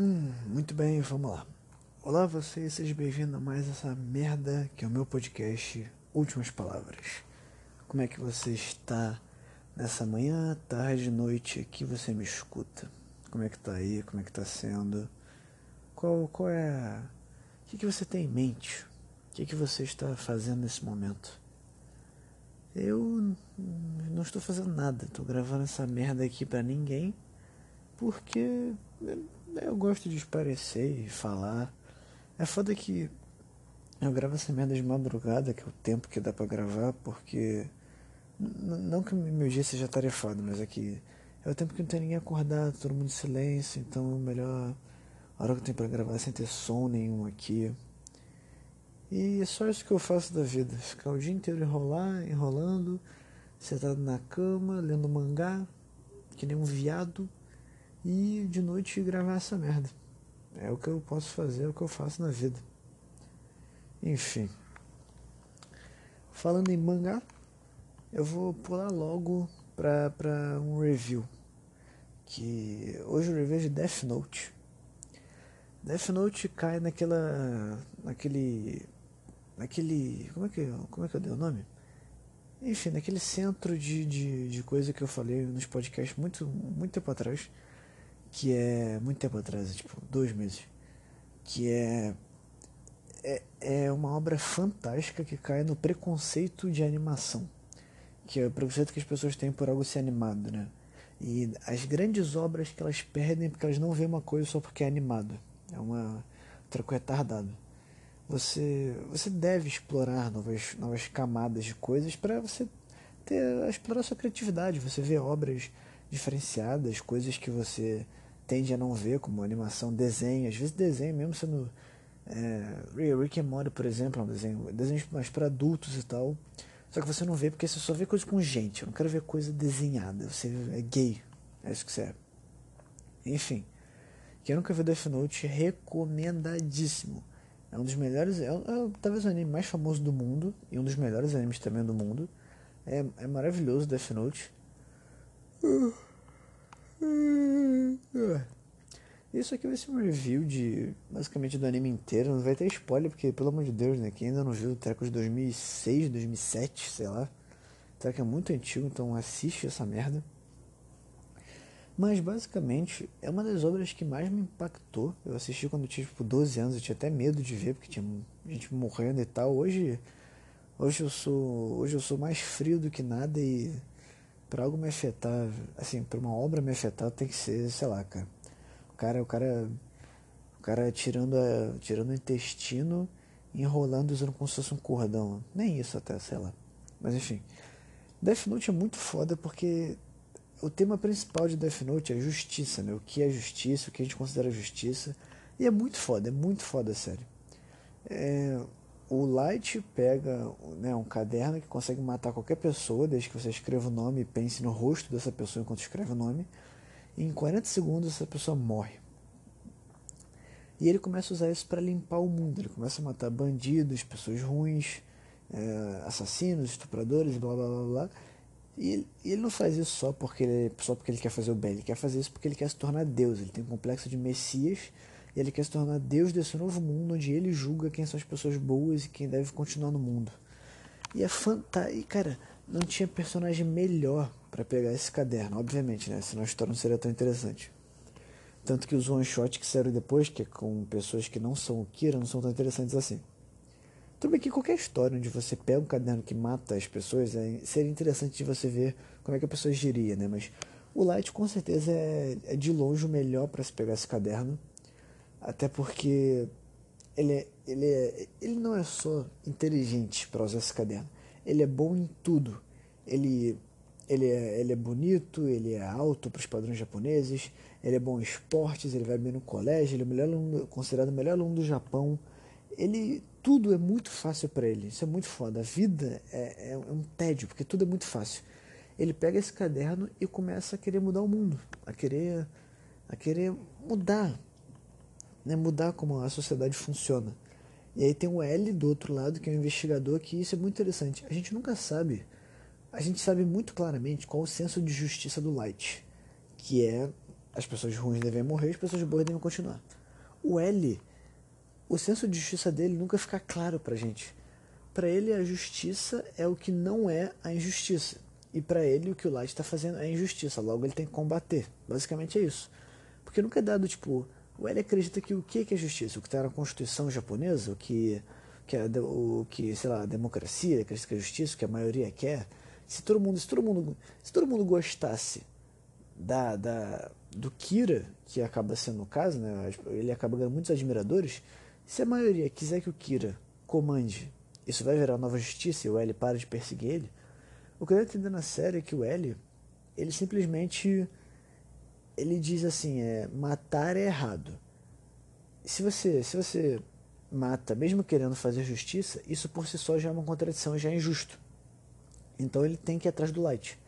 Hum, muito bem, vamos lá. Olá vocês, sejam bem-vindos a mais essa merda que é o meu podcast Últimas Palavras. Como é que você está nessa manhã, tarde, noite que você me escuta? Como é que tá aí? Como é que tá sendo? Qual, qual é... O que, que você tem em mente? O que, que você está fazendo nesse momento? Eu não estou fazendo nada, estou gravando essa merda aqui para ninguém, porque eu gosto de esparecer e falar. É foda que eu gravo essa merda de madrugada, que é o tempo que dá para gravar, porque. Não que meu dia seja tarefado, mas é que é o tempo que não tem ninguém acordado, todo mundo em silêncio, então é melhor a hora que eu tenho pra gravar sem ter som nenhum aqui. E é só isso que eu faço da vida, ficar o dia inteiro enrolar, enrolando, sentado na cama, lendo mangá, que nem um viado e de noite gravar essa merda. É o que eu posso fazer, é o que eu faço na vida. Enfim. Falando em mangá, eu vou pular logo pra, pra um review. Que hoje o review é de Death Note. Death Note cai naquela. naquele. naquele. como é que, como é que eu dei o nome? Enfim, naquele centro de, de, de coisa que eu falei nos podcasts muito, muito tempo atrás que é muito tempo atrás, tipo dois meses, que é, é, é uma obra fantástica que cai no preconceito de animação, que é o preconceito que as pessoas têm por algo ser animado, né? E as grandes obras que elas perdem porque elas não veem uma coisa só porque é animado, é uma troco retardado. Você, você deve explorar novas, novas camadas de coisas para você ter explorar sua criatividade, você vê obras diferenciadas, coisas que você tende a não ver, como animação, desenho, às vezes desenho mesmo sendo. É, Rick and Morty, por exemplo, é um desenho, desenho mais para adultos e tal. Só que você não vê porque você só vê coisa com gente. Eu não quero ver coisa desenhada. Você é gay. É isso que você é. Enfim. Quem nunca viu Death Note, recomendadíssimo. É um dos melhores. É, é talvez o anime mais famoso do mundo. E um dos melhores animes também do mundo. É, é maravilhoso Death Note. Isso aqui vai ser um review de basicamente do anime inteiro. Não vai ter spoiler, porque pelo amor de Deus, né? Quem ainda não viu o treco de 2006, 2007, sei lá. O treco é muito antigo, então assiste essa merda. Mas basicamente é uma das obras que mais me impactou. Eu assisti quando eu tinha tipo 12 anos, eu tinha até medo de ver, porque tinha gente morrendo e tal. Hoje, hoje eu sou, hoje eu sou mais frio do que nada e para algo me afetar, assim, para uma obra me afetar, tem que ser, sei lá, cara. O cara, o cara, o cara tirando, a, tirando o intestino, enrolando usando como se fosse um cordão. Nem isso até, sei lá. Mas enfim. Death Note é muito foda porque o tema principal de Death Note é justiça, né? O que é justiça, o que a gente considera justiça. E é muito foda, é muito foda, sério. É, o Light pega né, um caderno que consegue matar qualquer pessoa, desde que você escreva o nome e pense no rosto dessa pessoa enquanto escreve o nome. E em 40 segundos essa pessoa morre. E ele começa a usar isso para limpar o mundo. Ele começa a matar bandidos, pessoas ruins, é, assassinos, estupradores, blá blá blá blá. E ele, ele, não faz isso só porque, ele, só porque ele quer fazer o bem, ele quer fazer isso porque ele quer se tornar Deus. Ele tem um complexo de Messias e ele quer se tornar Deus desse novo mundo onde ele julga quem são as pessoas boas e quem deve continuar no mundo. E é fantástico. E cara, não tinha personagem melhor para pegar esse caderno, obviamente, né? Senão a história não seria tão interessante. Tanto que os one shot que saíram depois, que é com pessoas que não são o Kira, não são tão interessantes assim. Tudo bem que qualquer história onde você pega um caderno que mata as pessoas, é, seria interessante de você ver como é que a pessoa agiria, né? Mas o Light com certeza é, é de longe o melhor para se pegar esse caderno. Até porque ele, é, ele, é, ele não é só inteligente para usar esse caderno, ele é bom em tudo. Ele, ele, é, ele é bonito, ele é alto para os padrões japoneses, ele é bom em esportes, ele vai bem no colégio, ele é melhor aluno, considerado o melhor aluno do Japão. Ele, tudo é muito fácil para ele, isso é muito foda. A vida é, é, é um tédio, porque tudo é muito fácil. Ele pega esse caderno e começa a querer mudar o mundo, a querer, a querer mudar né, mudar como a sociedade funciona. E aí tem o L do outro lado, que é o investigador, que isso é muito interessante. A gente nunca sabe, a gente sabe muito claramente qual o senso de justiça do Light, que é as pessoas ruins devem morrer, as pessoas boas devem continuar. O L, o senso de justiça dele nunca fica claro pra gente. Para ele, a justiça é o que não é a injustiça. E para ele, o que o Light está fazendo é injustiça. Logo, ele tem que combater. Basicamente é isso. Porque nunca é dado, tipo, o L acredita que o que é justiça? O que está na Constituição japonesa? O que, que é, o que, sei lá, a democracia, acredita que é justiça, o que a maioria quer? Se todo mundo, se todo mundo, se todo mundo gostasse da, da, do Kira, que acaba sendo o caso, né? Ele acaba ganhando muitos admiradores. Se a maioria quiser que o Kira comande, isso vai virar nova justiça e o L para de perseguir ele. O que eu entendo na série é que o L, ele simplesmente ele diz assim, é matar é errado. Se você, se você mata, mesmo querendo fazer justiça, isso por si só já é uma contradição, já é injusto. Então ele tem que ir atrás do Light.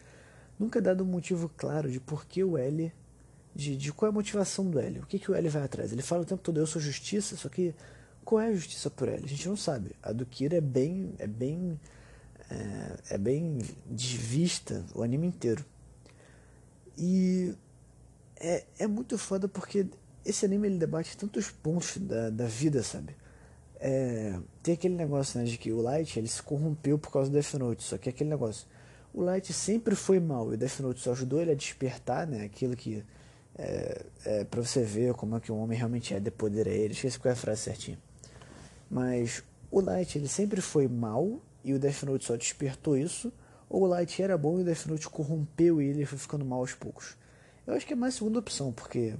Nunca é dado um motivo claro de por que o L, de, de qual é a motivação do L, o que, que o L vai atrás. Ele fala o tempo todo, eu sou justiça, só que qual é a justiça por L? A gente não sabe. A do Kira é bem, é bem, é, é bem desvista o anime inteiro. E é, é muito foda porque esse anime ele debate tantos pontos da, da vida, sabe? É, tem aquele negócio né, de que o Light ele se corrompeu por causa do Death Note, só que é aquele negócio. O Light sempre foi mal e o Death Note só ajudou ele a despertar né, aquilo que. É, é, pra você ver como é que um homem realmente é, de poder a ele. Esqueci qual é a frase certinha. Mas o Light ele sempre foi mal e o Death Note só despertou isso, ou o Light era bom e o Death Note corrompeu ele e foi ficando mal aos poucos. Eu acho que é mais segunda opção, porque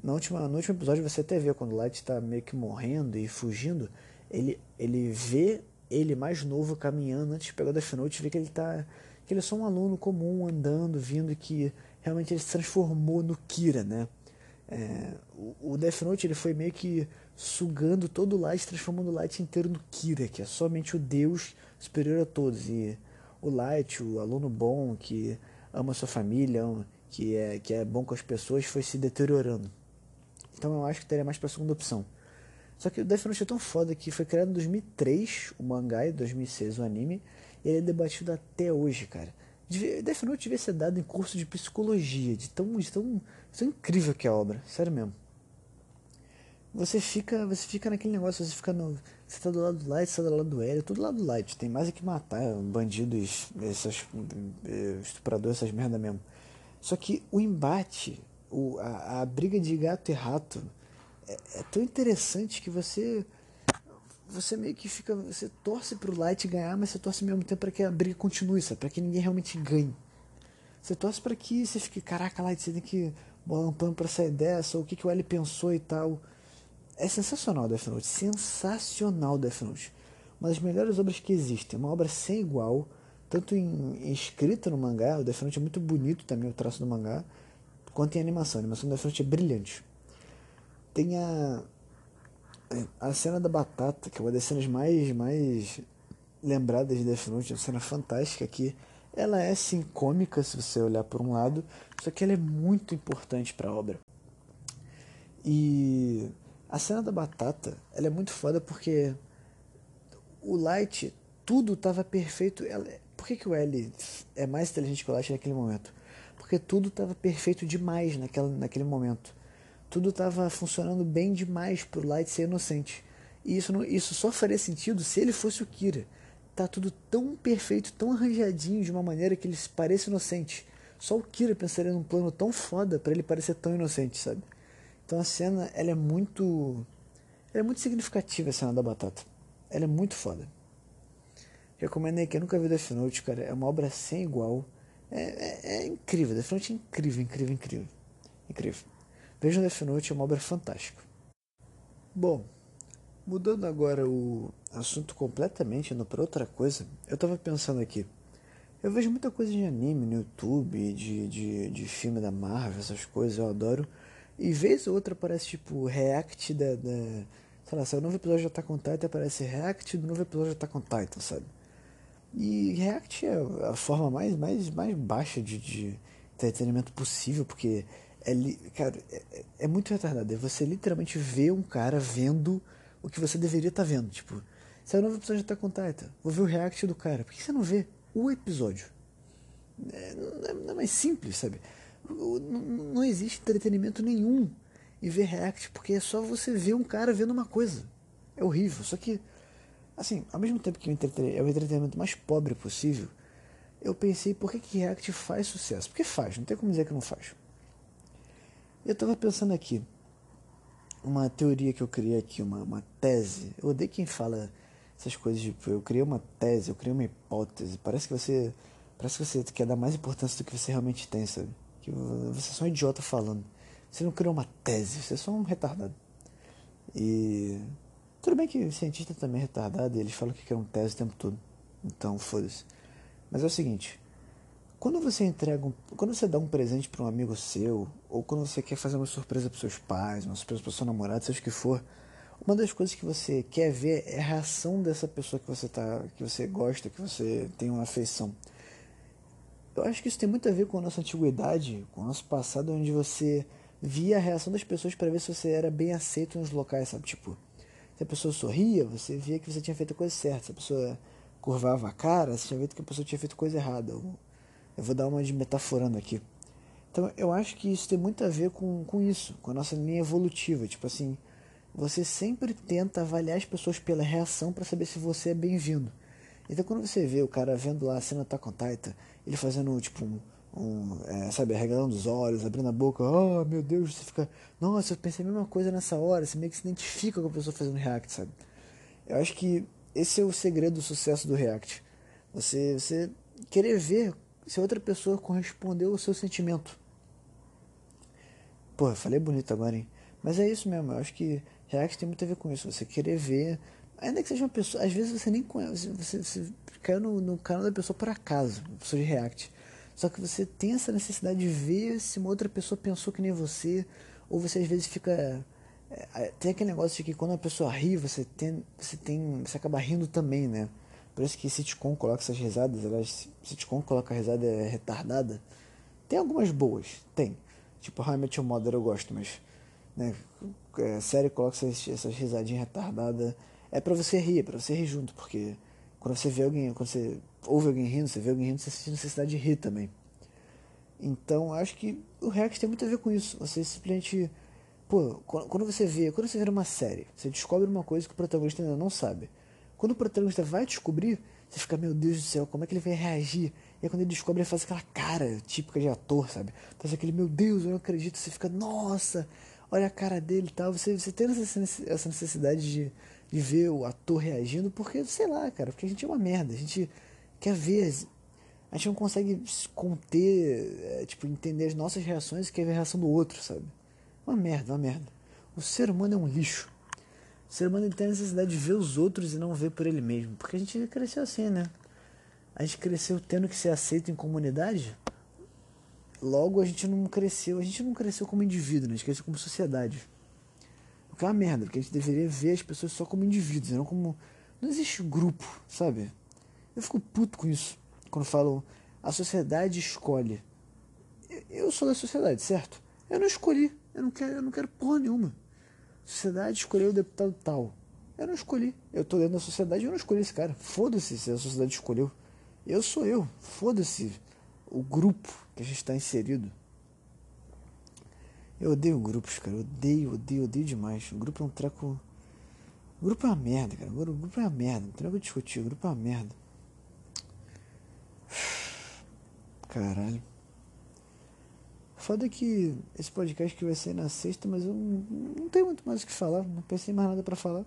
na última, no último episódio você até vê quando o Light está meio que morrendo e fugindo, ele, ele vê ele mais novo caminhando antes de pegar o Death Note, vê que ele tá. que ele é só um aluno comum andando, vindo que realmente ele se transformou no Kira, né? É, o, o Death Note ele foi meio que sugando todo o Light, transformando o Light inteiro no Kira, que é somente o Deus superior a todos. E o Light, o aluno bom que ama sua família, que é, que é bom com as pessoas, foi se deteriorando. Então eu acho que teria mais para a segunda opção. Só que o Death Note é tão foda que foi criado em 2003 o mangá e 2006 o anime, e ele é debatido até hoje, cara. Death Note devia ser dado em curso de psicologia, de tão, de tão, de tão incrível que é a obra, sério mesmo. Você fica, você fica naquele negócio, você fica no, você tá do lado do Light, você tá do lado do Hélio, tudo do lado do Light. Tem mais é que matar bandidos, esses eh, estupradores, essas merda mesmo. Só que o embate, o, a, a briga de gato e rato é, é, tão interessante que você você meio que fica, você torce pro Light ganhar, mas você torce ao mesmo tempo para que a briga continue, sabe? Para que ninguém realmente ganhe. Você torce para que você fique, caraca, Light, você tem que bolar um plano para sair dessa, ou o que, que o L pensou e tal. É sensacional Death Note, sensacional Death Note. Uma das melhores obras que existem, uma obra sem igual, tanto em, escrita no mangá, o Death Note é muito bonito também, o traço do mangá, quanto em animação. A animação do Death Note é brilhante. Tem a, a cena da batata, que é uma das cenas mais, mais lembradas de Death Note, é uma cena fantástica que ela é sim cômica se você olhar por um lado, só que ela é muito importante para a obra. E a cena da batata, ela é muito foda porque o Light, tudo estava perfeito. Ela, por que, que o L é mais inteligente que o Light naquele momento? Porque tudo estava perfeito demais naquela, naquele momento. Tudo estava funcionando bem demais para o Light ser inocente. E isso, não, isso só faria sentido se ele fosse o Kira. Tá tudo tão perfeito, tão arranjadinho de uma maneira que ele pareça inocente. Só o Kira pensaria num plano tão foda para ele parecer tão inocente, sabe? Então a cena, ela é muito. Ela é muito significativa a cena da batata. Ela é muito foda. Recomendo aí quem nunca viu Death Note, cara. É uma obra sem igual. É, é, é incrível. Death Note é incrível, incrível, incrível. Incrível. Vejam Death Note, é uma obra fantástica. Bom, mudando agora o assunto completamente, indo para outra coisa, eu tava pensando aqui. Eu vejo muita coisa de anime no YouTube, de, de, de filme da Marvel, essas coisas, eu adoro. E vez ou outra aparece tipo react da. da sei lá, se o novo episódio já tá com Titan, aparece react do novo episódio já tá com Titan, sabe? E React é a forma mais, mais, mais baixa de, de entretenimento possível, porque é, cara, é, é muito retardado. É você literalmente ver um cara vendo o que você deveria estar tá vendo. Tipo, o novo episódio de Attack on Titan, vou ver o react do cara. Por que você não vê o episódio? É, não, é, não é mais simples, sabe? não existe entretenimento nenhum em ver react, porque é só você ver um cara vendo uma coisa. É horrível. Só que, assim, ao mesmo tempo que é o entretenimento mais pobre possível, eu pensei por que, que react faz sucesso. Porque faz, não tem como dizer que não faz. Eu tava pensando aqui, uma teoria que eu criei aqui, uma, uma tese. Eu odeio quem fala essas coisas, tipo, eu criei uma tese, eu criei uma hipótese. Parece que você. Parece que você quer dar mais importância do que você realmente tem, sabe? Que você é só um idiota falando. Você não criou uma tese, você é só um retardado. E. Tudo bem que cientista também é retardado eles falam que criam tese o tempo todo. Então, foda-se. Mas é o seguinte. Quando você entrega um, quando você dá um presente para um amigo seu, ou quando você quer fazer uma surpresa para seus pais, uma surpresa para seu namorado, seja o que for, uma das coisas que você quer ver é a reação dessa pessoa que você tá, que você gosta, que você tem uma afeição. Eu acho que isso tem muito a ver com a nossa antiguidade, com o nosso passado, onde você via a reação das pessoas para ver se você era bem aceito nos locais, sabe? Tipo, se a pessoa sorria, você via que você tinha feito a coisa certa. Se a pessoa curvava a cara, você tinha visto que a pessoa tinha feito coisa errada. Eu vou dar uma de metaforando aqui. Então, eu acho que isso tem muito a ver com, com isso, com a nossa linha evolutiva. Tipo assim, você sempre tenta avaliar as pessoas pela reação para saber se você é bem-vindo. Então, quando você vê o cara vendo lá a cena com Titan, ele fazendo tipo um um, é, sabe, arregalando os olhos, abrindo a boca, oh meu Deus, você fica, nossa, eu pensei a mesma coisa nessa hora, você meio que se identifica com a pessoa fazendo react, sabe? Eu acho que esse é o segredo do sucesso do react. Você, você querer ver se outra pessoa correspondeu ao seu sentimento. Pô, falei bonito agora, hein? Mas é isso mesmo, eu acho que react tem muito a ver com isso, você querer ver, ainda que seja uma pessoa, às vezes você nem conhece, você, você caiu no, no canal da pessoa por acaso, pessoa de react. Só que você tem essa necessidade de ver se uma outra pessoa pensou que nem você, ou você às vezes fica. É, é, tem aquele negócio de que quando a pessoa ri, você tem, você tem. Você acaba rindo também, né? Por isso que sitcom coloca essas risadas, elas. Sitcom coloca a risada retardada. Tem algumas boas, tem. Tipo, How I Mother eu gosto, mas. Né, é, série coloca essas, essas risadinhas retardadas. É pra você rir, é pra você rir junto, porque quando você vê alguém, quando você ouve alguém rindo, você vê alguém rindo, você sente necessidade de rir também. Então, acho que o React tem muito a ver com isso. Você simplesmente. Pô, quando você vê, quando você vê uma série, você descobre uma coisa que o protagonista ainda não sabe. Quando o protagonista vai descobrir, você fica, meu Deus do céu, como é que ele vai reagir? E aí quando ele descobre, ele faz aquela cara típica de ator, sabe? Faz aquele, meu Deus, eu não acredito. Você fica, nossa, olha a cara dele e tal. Você, você tem essa necessidade de, de ver o ator reagindo, porque, sei lá, cara, porque a gente é uma merda. A gente quer ver. A gente não consegue conter, é, tipo, entender as nossas reações e quer ver a reação do outro, sabe? Uma merda, uma merda. O ser humano é um lixo. O ser humano tem a necessidade de ver os outros e não ver por ele mesmo. Porque a gente cresceu assim, né? A gente cresceu tendo que ser aceito em comunidade. Logo a gente não cresceu. A gente não cresceu como indivíduo, né? A gente cresceu como sociedade. O que é uma merda, porque a gente deveria ver as pessoas só como indivíduos, não como. Não existe grupo, sabe? Eu fico puto com isso. Quando falam a sociedade escolhe. Eu sou da sociedade, certo? Eu não escolhi. Eu não quero, eu não quero porra nenhuma. A sociedade escolheu o deputado tal. Eu não escolhi. Eu tô dentro da sociedade eu não escolhi esse cara. Foda-se se a sociedade escolheu. Eu sou eu. Foda-se o grupo que a gente está inserido. Eu odeio grupos, cara. Eu odeio, odeio, odeio demais. O grupo é um treco. O grupo é uma merda, cara. O grupo é uma merda. Não tem discutir. O grupo é uma merda. Caralho. Foda que esse podcast que vai ser na sexta, mas eu não, tenho muito mais o que falar, não pensei mais nada para falar.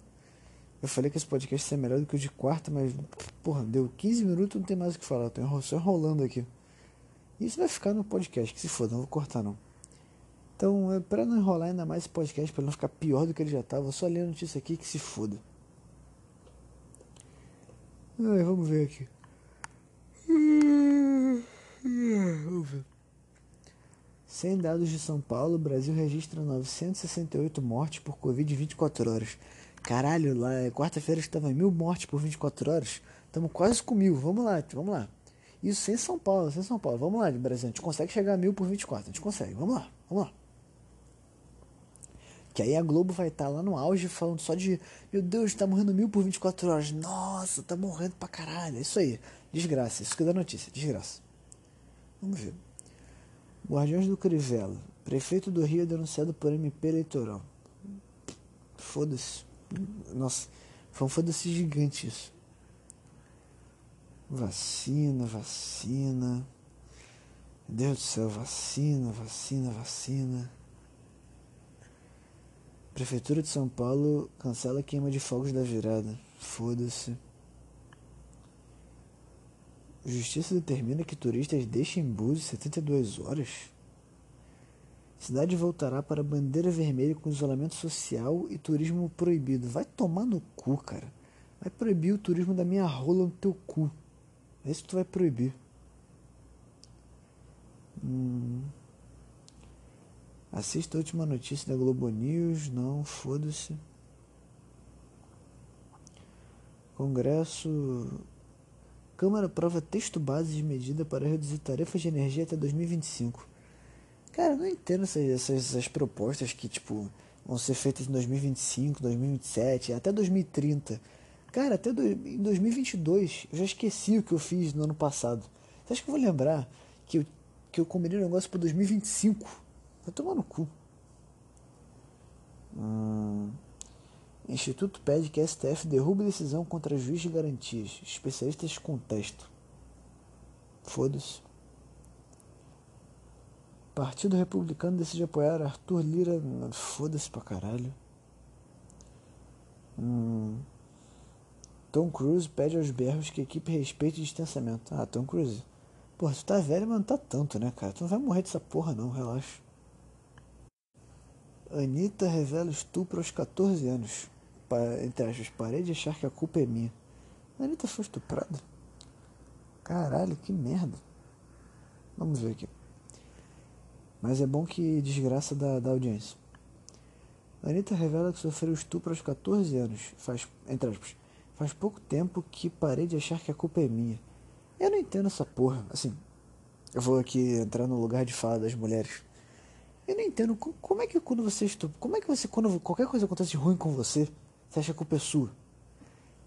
Eu falei que esse podcast seria melhor do que o de quarta, mas, porra, deu 15 minutos não tem mais o que falar, tô só enrolando aqui. Isso vai ficar no podcast, que se foda, não vou cortar não. Então, para não enrolar ainda mais esse podcast, para não ficar pior do que ele já tava, vou só ler a notícia aqui que se foda. Ai, vamos ver aqui. Ver. Sem dados de São Paulo, o Brasil registra 968 mortes por Covid em 24 horas. Caralho, lá é quarta-feira estava mil mortes por 24 horas. Estamos quase com mil. Vamos lá, vamos lá. Isso sem São Paulo, sem São Paulo. Vamos lá, Brasil. A gente consegue chegar a mil por 24. A gente consegue. Vamos lá, vamos lá. Que aí a Globo vai estar tá lá no auge falando só de Meu Deus, tá morrendo mil por 24 horas. Nossa, tá morrendo pra caralho. É isso aí. Desgraça. Isso que dá notícia. Desgraça. Vamos ver. Guardiões do Crivella. Prefeito do Rio denunciado por MP eleitoral. Foda-se. Nossa, foi um foda-se gigante isso. Vacina, vacina. Deus do céu, vacina, vacina, vacina. Prefeitura de São Paulo cancela queima de fogos da virada. Foda-se. Justiça determina que turistas deixem Búzios 72 horas. Cidade voltará para bandeira vermelha com isolamento social e turismo proibido. Vai tomar no cu, cara. Vai proibir o turismo da minha rola no teu cu. É isso que tu vai proibir. Hum. Assista a última notícia da Globo News. Não, foda-se. Congresso Câmara aprova texto base de medida para reduzir tarefas de energia até 2025. Cara, eu não entendo essas, essas, essas, propostas que, tipo, vão ser feitas em 2025, 2027, até 2030. Cara, até do, em 2022, eu já esqueci o que eu fiz no ano passado. Você acha que eu vou lembrar que eu, que eu combinei um negócio para 2025? Vai tomar no cu. Hum. Instituto pede que STF derrube decisão contra juiz de garantias. Especialistas contestam. Foda-se. Partido Republicano decide apoiar Arthur Lira. Foda-se pra caralho. Hum. Tom Cruise pede aos berros que a equipe respeite o distanciamento. Ah, Tom Cruise. Porra, tu tá velho, mas não tá tanto, né, cara? Tu não vai morrer dessa porra, não, relaxa. Anitta revela estupro aos 14 anos entre aspas, parei de achar que a culpa é minha. Anitta foi estuprada? Caralho, que merda. Vamos ver aqui. Mas é bom que desgraça da, da audiência. Anitta revela que sofreu estupro aos 14 anos. Faz, entre aspas, faz pouco tempo que parei de achar que a culpa é minha. Eu não entendo essa porra. Assim, eu vou aqui entrar no lugar de fala das mulheres. Eu não entendo como é que quando você estupra, como é que você quando qualquer coisa acontece ruim com você, você acha que a culpa é sua.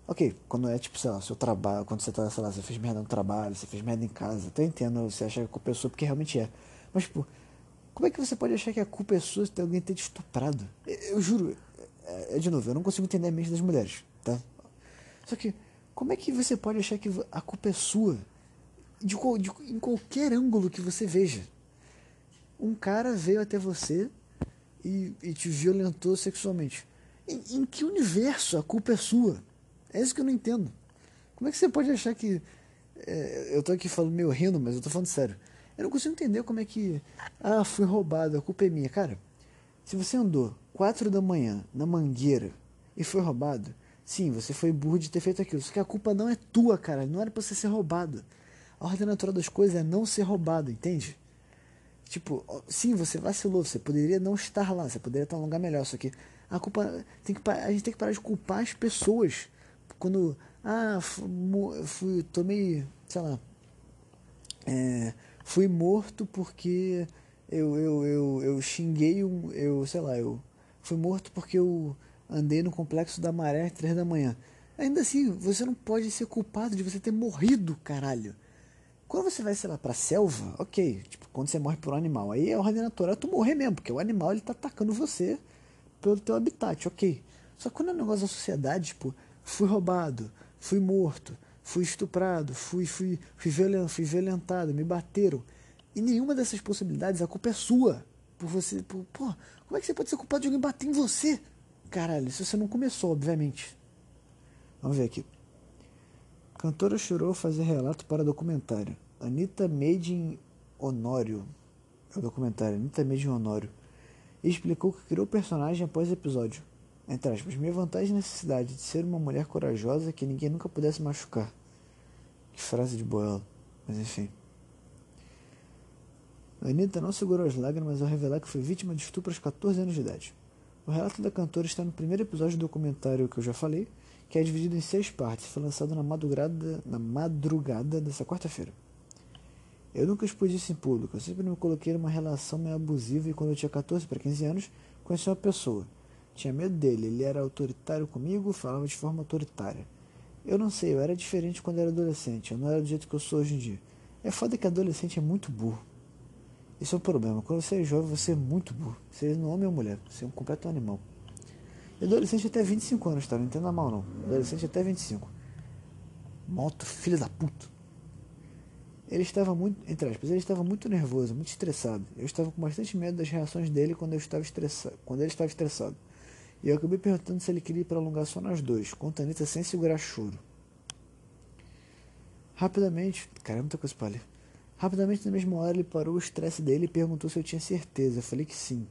Ok, quando é tipo, sei lá, seu trabalho, quando você tá, sei lá, você fez merda no trabalho, você fez merda em casa, até entendo você acha que a culpa é sua porque realmente é. Mas, tipo, como é que você pode achar que a culpa é sua se alguém ter te estuprado? Eu, eu juro, é, é, de novo, eu não consigo entender a mente das mulheres, tá? Só que, como é que você pode achar que a culpa é sua? De, de, em qualquer ângulo que você veja. Um cara veio até você e, e te violentou sexualmente. Em, em, que universo a culpa é sua? É isso que eu não entendo. Como é que você pode achar que. É, eu tô aqui falando meio rindo, mas eu tô falando sério. Eu não consigo entender como é que. Ah, fui roubado, a culpa é minha. Cara, se você andou 4 da manhã na mangueira e foi roubado, sim, você foi burro de ter feito aquilo. Só que a culpa não é tua, cara. Não era pra você ser roubado. A ordem natural das coisas é não ser roubado, entende? Tipo, sim, você vacilou, você poderia não estar lá, você poderia estar em um lugar melhor, só que a culpa tem que a gente tem que parar de culpar as pessoas. Quando ah fui, tomei sei lá é, fui morto porque eu, eu, eu, eu xinguei um eu sei lá eu fui morto porque eu andei no complexo da maré às três da manhã. Ainda assim você não pode ser culpado de você ter morrido caralho quando você vai, sei lá, pra selva, ok. Tipo, quando você morre por um animal, aí é ordem natural tu morrer mesmo, porque o animal ele tá atacando você pelo teu habitat, ok. Só que quando é um negócio da sociedade, tipo, fui roubado, fui morto, fui estuprado, fui, fui, fui, fui violentado, me bateram. E nenhuma dessas possibilidades, a culpa é sua. Por você. Por, pô, como é que você pode ser culpado de alguém bater em você? Caralho, se você não começou, obviamente. Vamos ver aqui. Cantora chorou fazer relato para documentário. Anitta Made in Honório. É o documentário, Anitta Made in Honório explicou que criou o personagem após o episódio. Entre aspas, minha vantagem e necessidade de ser uma mulher corajosa que ninguém nunca pudesse machucar. Que frase de boela, mas enfim. Anitta não segurou as lágrimas ao revelar que foi vítima de estupro aos 14 anos de idade. O relato da cantora está no primeiro episódio do documentário que eu já falei, que é dividido em seis partes foi lançado na madrugada, na madrugada dessa quarta-feira. Eu nunca expus isso em público, eu sempre me coloquei numa relação meio abusiva e quando eu tinha 14 para 15 anos, conheci uma pessoa. Tinha medo dele, ele era autoritário comigo, falava de forma autoritária. Eu não sei, eu era diferente quando era adolescente, eu não era do jeito que eu sou hoje em dia. É foda que adolescente é muito burro. Isso é um problema. Quando você é jovem, você é muito burro. Você é homem ou mulher, você é um completo animal. Adolescente até 25 anos, tá? Não entenda mal não. Adolescente até 25. Moto, filho da puta. Ele estava muito, entre aspas, ele estava muito nervoso, muito estressado. Eu estava com bastante medo das reações dele quando eu estava estressado, quando ele estava estressado. E eu acabei perguntando se ele queria ir prolongar só nós dois, com Tanita sem segurar choro. Rapidamente, cara, é muita coisa pra ler. Rapidamente, na mesma hora, ele parou o estresse dele e perguntou se eu tinha certeza. Eu falei que sim.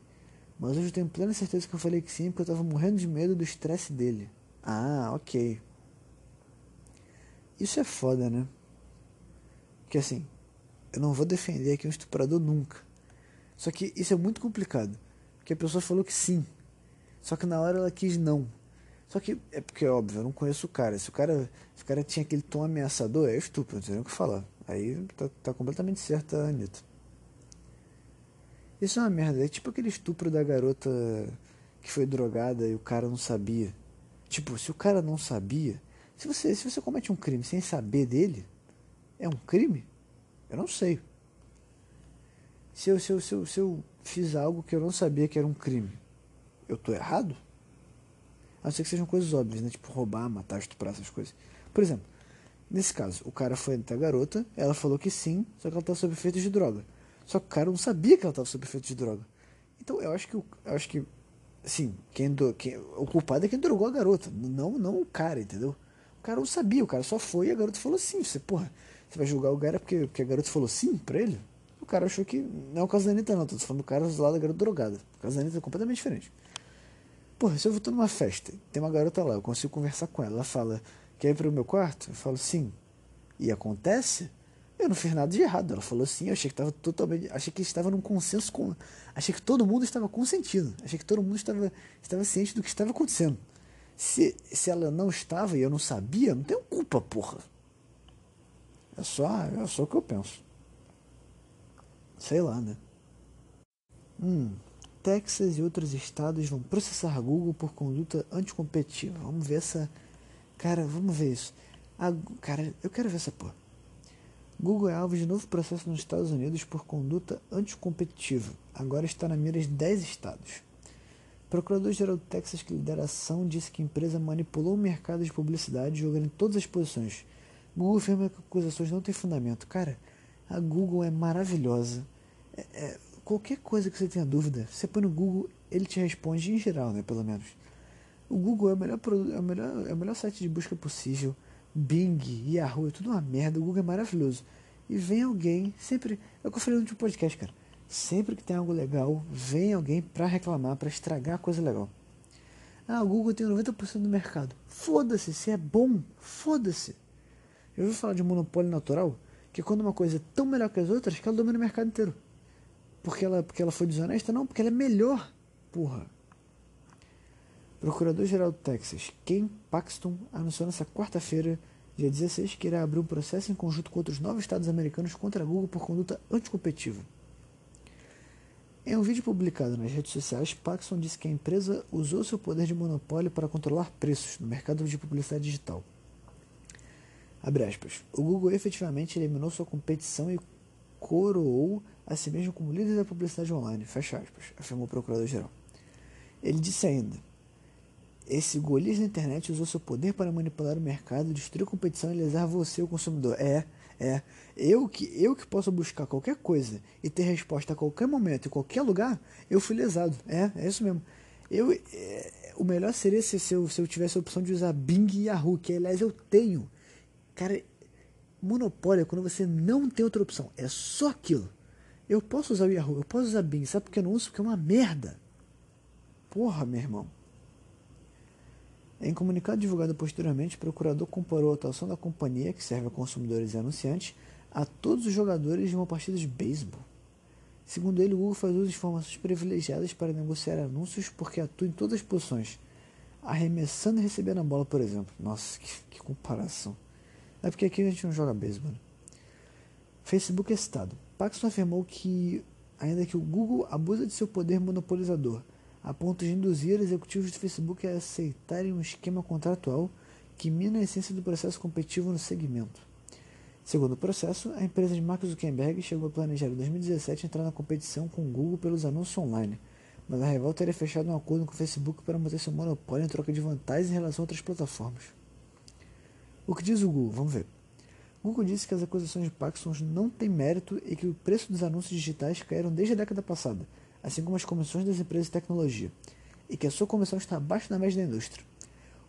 Mas hoje eu tenho plena certeza que eu falei que sim, porque eu estava morrendo de medo do estresse dele. Ah, ok. Isso é foda, né? Que assim, eu não vou defender aqui um estuprador nunca. Só que isso é muito complicado. Porque a pessoa falou que sim. Só que na hora ela quis não. Só que é porque, óbvio, eu não conheço o cara. Se o cara, se o cara tinha aquele tom ameaçador, é estúpido, não tem nem o que falar. Aí tá, tá completamente certa a Anitta. Isso é uma merda. É tipo aquele estupro da garota que foi drogada e o cara não sabia. Tipo, se o cara não sabia. Se você, se você comete um crime sem saber dele, é um crime? Eu não sei. Se eu, se, eu, se, eu, se eu fiz algo que eu não sabia que era um crime, eu tô errado? A não ser que sejam coisas óbvias, né? Tipo roubar, matar, estuprar, essas coisas. Por exemplo, nesse caso, o cara foi até a garota, ela falou que sim, só que ela estava sob efeito de droga. Só que o cara não sabia que ela estava sob efeito de droga. Então eu acho que eu acho que assim, quem, do, quem o culpado é quem drogou a garota, não não o cara, entendeu? O cara não sabia, o cara só foi e a garota falou sim. Você, porra, você vai julgar o cara porque, porque a garota falou sim pra ele? O cara achou que. Não é o caso da Anitta, não. Tô falando do cara lá da garota drogada. O caso da Anitta é completamente diferente. Porra, se eu tô numa festa, tem uma garota lá, eu consigo conversar com ela. Ela fala, quer ir pro meu quarto? Eu falo sim. E acontece? Eu não fiz nada de errado. Ela falou sim, eu achei que estava totalmente. Achei que estava num consenso com. Achei que todo mundo estava consentindo. Achei que todo mundo estava, estava ciente do que estava acontecendo. Se, se ela não estava e eu não sabia, não tenho culpa, porra. É só, é só o que eu penso. Sei lá, né? Hum, Texas e outros estados vão processar Google por conduta anticompetitiva. Vamos ver essa. Cara, vamos ver isso. A, cara, eu quero ver essa porra. Google é alvo de novo processo nos Estados Unidos por conduta anticompetitiva. Agora está na mira de 10 estados. Procurador-Geral do Texas que lidera a ação disse que a empresa manipulou o mercado de publicidade jogando em todas as posições. Google afirma que acusações não têm fundamento. Cara, a Google é maravilhosa. É, é, qualquer coisa que você tenha dúvida, você põe no Google, ele te responde em geral, né, pelo menos. O Google é o melhor, é o melhor, é o melhor site de busca possível. Bing, Yahoo, é tudo uma merda. O Google é maravilhoso. E vem alguém, sempre. É o que eu falei no último podcast, cara. Sempre que tem algo legal, vem alguém para reclamar, para estragar a coisa legal. Ah, o Google tem 90% do mercado. Foda-se, se é bom, foda-se. Eu ouvi falar de monopólio natural, que quando uma coisa é tão melhor que as outras, que ela domina o mercado inteiro. Porque ela, porque ela foi desonesta? Não, porque ela é melhor. Porra. Procurador-Geral do Texas, Ken Paxton, anunciou nesta quarta-feira, dia 16, que irá abrir um processo em conjunto com outros nove estados americanos contra a Google por conduta anticompetitiva. Em um vídeo publicado nas redes sociais, Paxton disse que a empresa usou seu poder de monopólio para controlar preços no mercado de publicidade digital. O Google efetivamente eliminou sua competição e coroou a si mesmo como líder da publicidade online, fecha aspas, afirmou o procurador-geral. Ele disse ainda, esse golista na internet usou seu poder para manipular o mercado, destruir a competição e lesar você, o consumidor. É, é. Eu que, eu que posso buscar qualquer coisa e ter resposta a qualquer momento, em qualquer lugar, eu fui lesado. É, é isso mesmo. Eu, é, o melhor seria se, se, eu, se eu tivesse a opção de usar Bing e Yahoo, que aliás eu tenho. Cara, monopólio é quando você não tem outra opção. É só aquilo. Eu posso usar o Yahoo, eu posso usar Bing. Sabe por que eu não uso? Porque é uma merda. Porra, meu irmão. Em comunicado divulgado posteriormente, o procurador comparou a atuação da companhia, que serve a consumidores e anunciantes, a todos os jogadores de uma partida de beisebol. Segundo ele, o Google faz uso de informações privilegiadas para negociar anúncios porque atua em todas as posições, arremessando e recebendo a bola, por exemplo. Nossa, que, que comparação. É porque aqui a gente não joga beisebol. Facebook é citado. Paxson afirmou que, ainda que o Google abusa de seu poder monopolizador a ponto de induzir executivos do Facebook a aceitarem um esquema contratual que mina a essência do processo competitivo no segmento. Segundo o processo, a empresa de Mark Zuckerberg chegou a planejar em 2017 entrar na competição com o Google pelos anúncios online, mas a rival teria fechado um acordo com o Facebook para manter seu monopólio em troca de vantagens em relação a outras plataformas. O que diz o Google? Vamos ver. Google disse que as acusações de Paxson não têm mérito e que o preço dos anúncios digitais caíram desde a década passada, assim como as comissões das empresas de tecnologia, e que a sua comissão está abaixo da média da indústria.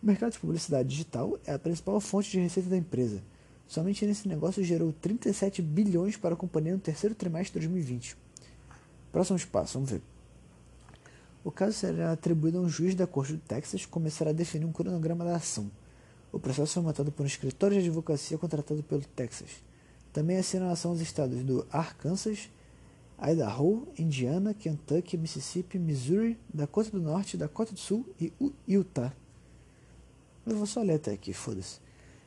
O mercado de publicidade digital é a principal fonte de receita da empresa Somente nesse negócio gerou 37 bilhões para a companhia no terceiro trimestre de 2020. Próximo passo, vamos ver. O caso será atribuído a um juiz da Corte do Texas que começará a definir um cronograma da ação. O processo foi montado por um escritório de advocacia contratado pelo Texas. Também assinam ação os estados do Arkansas, Idaho, Indiana, Kentucky, Mississippi, Missouri, Dakota do Norte, Dakota do Sul e Utah. Eu vou só ler até aqui, foda-se.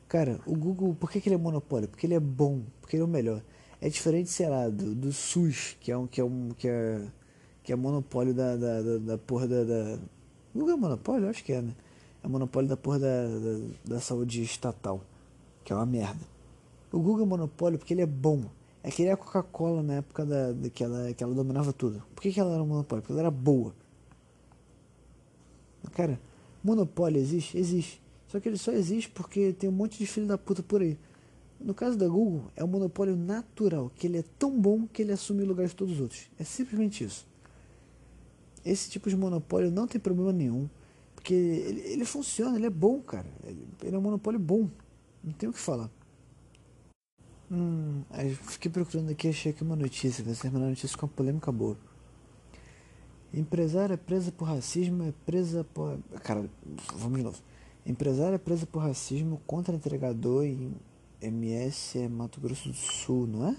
Cara, o Google, por que, que ele é monopólio? Porque ele é bom, porque ele é o melhor. É diferente, sei lá, do, do SUS, que é um que é um que é que é monopólio da, da, da, da porra da, da. Google é monopólio? Eu acho que é, né? É monopólio da porra da, da, da saúde estatal, que é uma merda. O Google é monopólio porque ele é bom. É que ele é a Coca-Cola na época da, da, que, ela, que ela dominava tudo. Por que, que ela era um monopólio? Porque ela era boa. Cara, monopólio existe? Existe. Só que ele só existe porque tem um monte de filho da puta por aí. No caso da Google, é um monopólio natural, que ele é tão bom que ele assume o lugar de todos os outros. É simplesmente isso. Esse tipo de monopólio não tem problema nenhum, porque ele, ele funciona, ele é bom, cara. Ele, ele, é um monopólio bom. Não tem o que falar. Hum, fiquei procurando aqui, achei aqui uma notícia, vai ser uma notícia com uma polêmica boa. Empresária presa por racismo é presa por. Cara, vamos de novo. Empresária presa por racismo contra entregador em MS Mato Grosso do Sul, não é?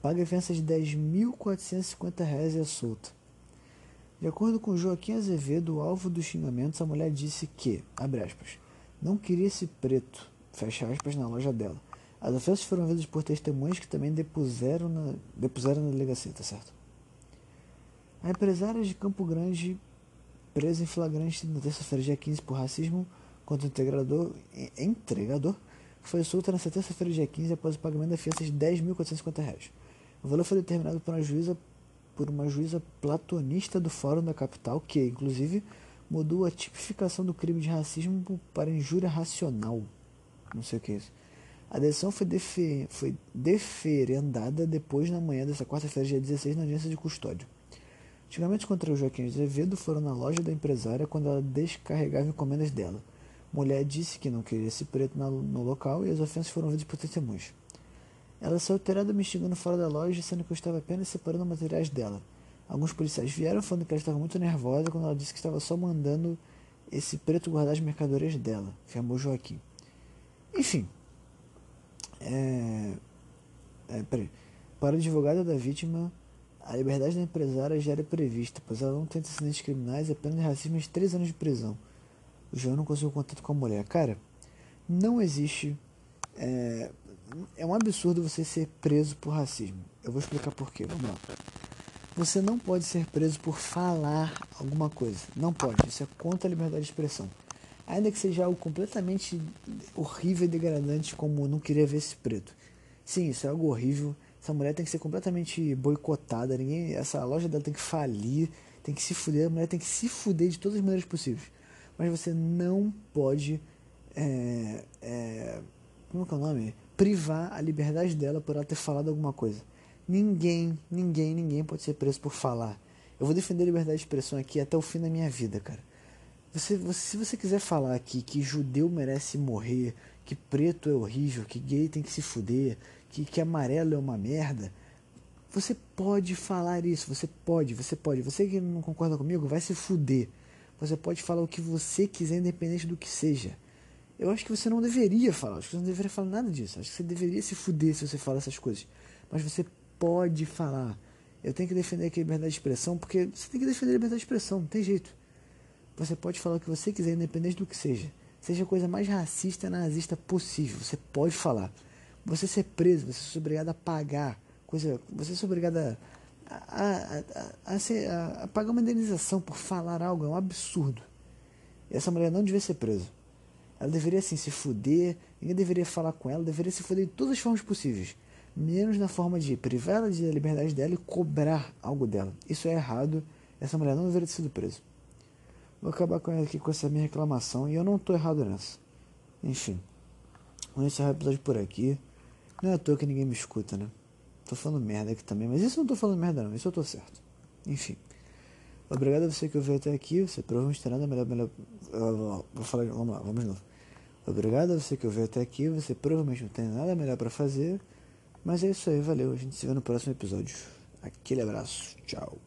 Paga fiança de R$ 10.450 e é solta. De acordo com Joaquim Azevedo, alvo dos xingamentos, a mulher disse que, abre aspas, não queria esse preto, fecha aspas, na loja dela. As ofensas foram vistas por testemunhas que também depuseram na, depuseram na delegacia, tá certo? A empresária de Campo Grande presa em flagrante na terça-feira, dia 15, por racismo contra o integrador, entregador, foi solta na terça-feira, dia 15, após o pagamento da fiança de R$ 10.450. O valor foi determinado por uma juíza por uma juíza platonista do Fórum da Capital, que, inclusive, mudou a tipificação do crime de racismo para injúria racional. Não sei o que é isso. A decisão foi, defer, foi deferendada depois na manhã dessa quarta-feira, dia 16, na audiência de custódio. Antigamente contra o Joaquim Azevedo foram na loja da empresária quando ela descarregava encomendas dela. Mulher disse que não queria esse preto no local e as ofensas foram ouvidas por testemunhas. Ela saiu alterada me xingando fora da loja, sendo que eu estava apenas separando materiais dela. Alguns policiais vieram falando que ela estava muito nervosa quando ela disse que estava só mandando esse preto guardar as mercadorias dela, afirmou Joaquim. Enfim. É... É, peraí. Para o advogado da vítima, a liberdade da empresária já era prevista, pois ela não tem antecedentes criminais apenas racismo de 3 anos de prisão. O João não conseguiu contato com a mulher. Cara, não existe. É, é um absurdo você ser preso por racismo. Eu vou explicar por quê. Vamos lá. Você não pode ser preso por falar alguma coisa. Não pode. Isso é contra a liberdade de expressão. Ainda que seja algo completamente horrível e degradante, como não queria ver esse preto. Sim, isso é algo horrível essa mulher tem que ser completamente boicotada. Ninguém, essa loja dela tem que falir, tem que se fuder. A mulher tem que se fuder de todas as maneiras possíveis. Mas você não pode. É, é, como é que é o nome? Privar a liberdade dela por ela ter falado alguma coisa. Ninguém, ninguém, ninguém pode ser preso por falar. Eu vou defender a liberdade de expressão aqui até o fim da minha vida, cara. Você, você, se você quiser falar aqui que judeu merece morrer, que preto é horrível, que gay tem que se fuder, que, que amarelo é uma merda, você pode falar isso, você pode, você pode. Você que não concorda comigo, vai se fuder. Você pode falar o que você quiser, independente do que seja. Eu acho que você não deveria falar, acho que você não deveria falar nada disso. Acho que você deveria se fuder se você falar essas coisas. Mas você pode falar. Eu tenho que defender aqui a liberdade de expressão, porque você tem que defender a liberdade de expressão, não tem jeito. Você pode falar o que você quiser, independente do que seja. Seja a coisa mais racista, nazista possível. Você pode falar. Você ser preso, você ser obrigado a pagar, coisa, você ser obrigado a, a, a, a, a, pagar uma indenização por falar algo, é um absurdo. E essa mulher não devia ser presa. Ela deveria assim se fuder, ninguém deveria falar com ela, deveria se fuder de todas as formas possíveis. Menos na forma de privar ela da liberdade dela e cobrar algo dela. Isso é errado. Essa mulher não deveria ter sido presa. Vou acabar com aqui com essa minha reclamação e eu não tô errado nessa. Enfim. Vamos encerrar o episódio por aqui. Não é à toa que ninguém me escuta, né? Tô falando merda aqui também, mas isso eu não tô falando merda não, isso eu tô certo. Enfim. Obrigado a você que ouviu até aqui. Você provavelmente tem nada melhor. melhor vou falar, vamos lá, vamos de novo. Obrigado a você que ouviu até aqui. Você provavelmente não tem nada melhor para fazer. Mas é isso aí, valeu. A gente se vê no próximo episódio. Aquele abraço. Tchau.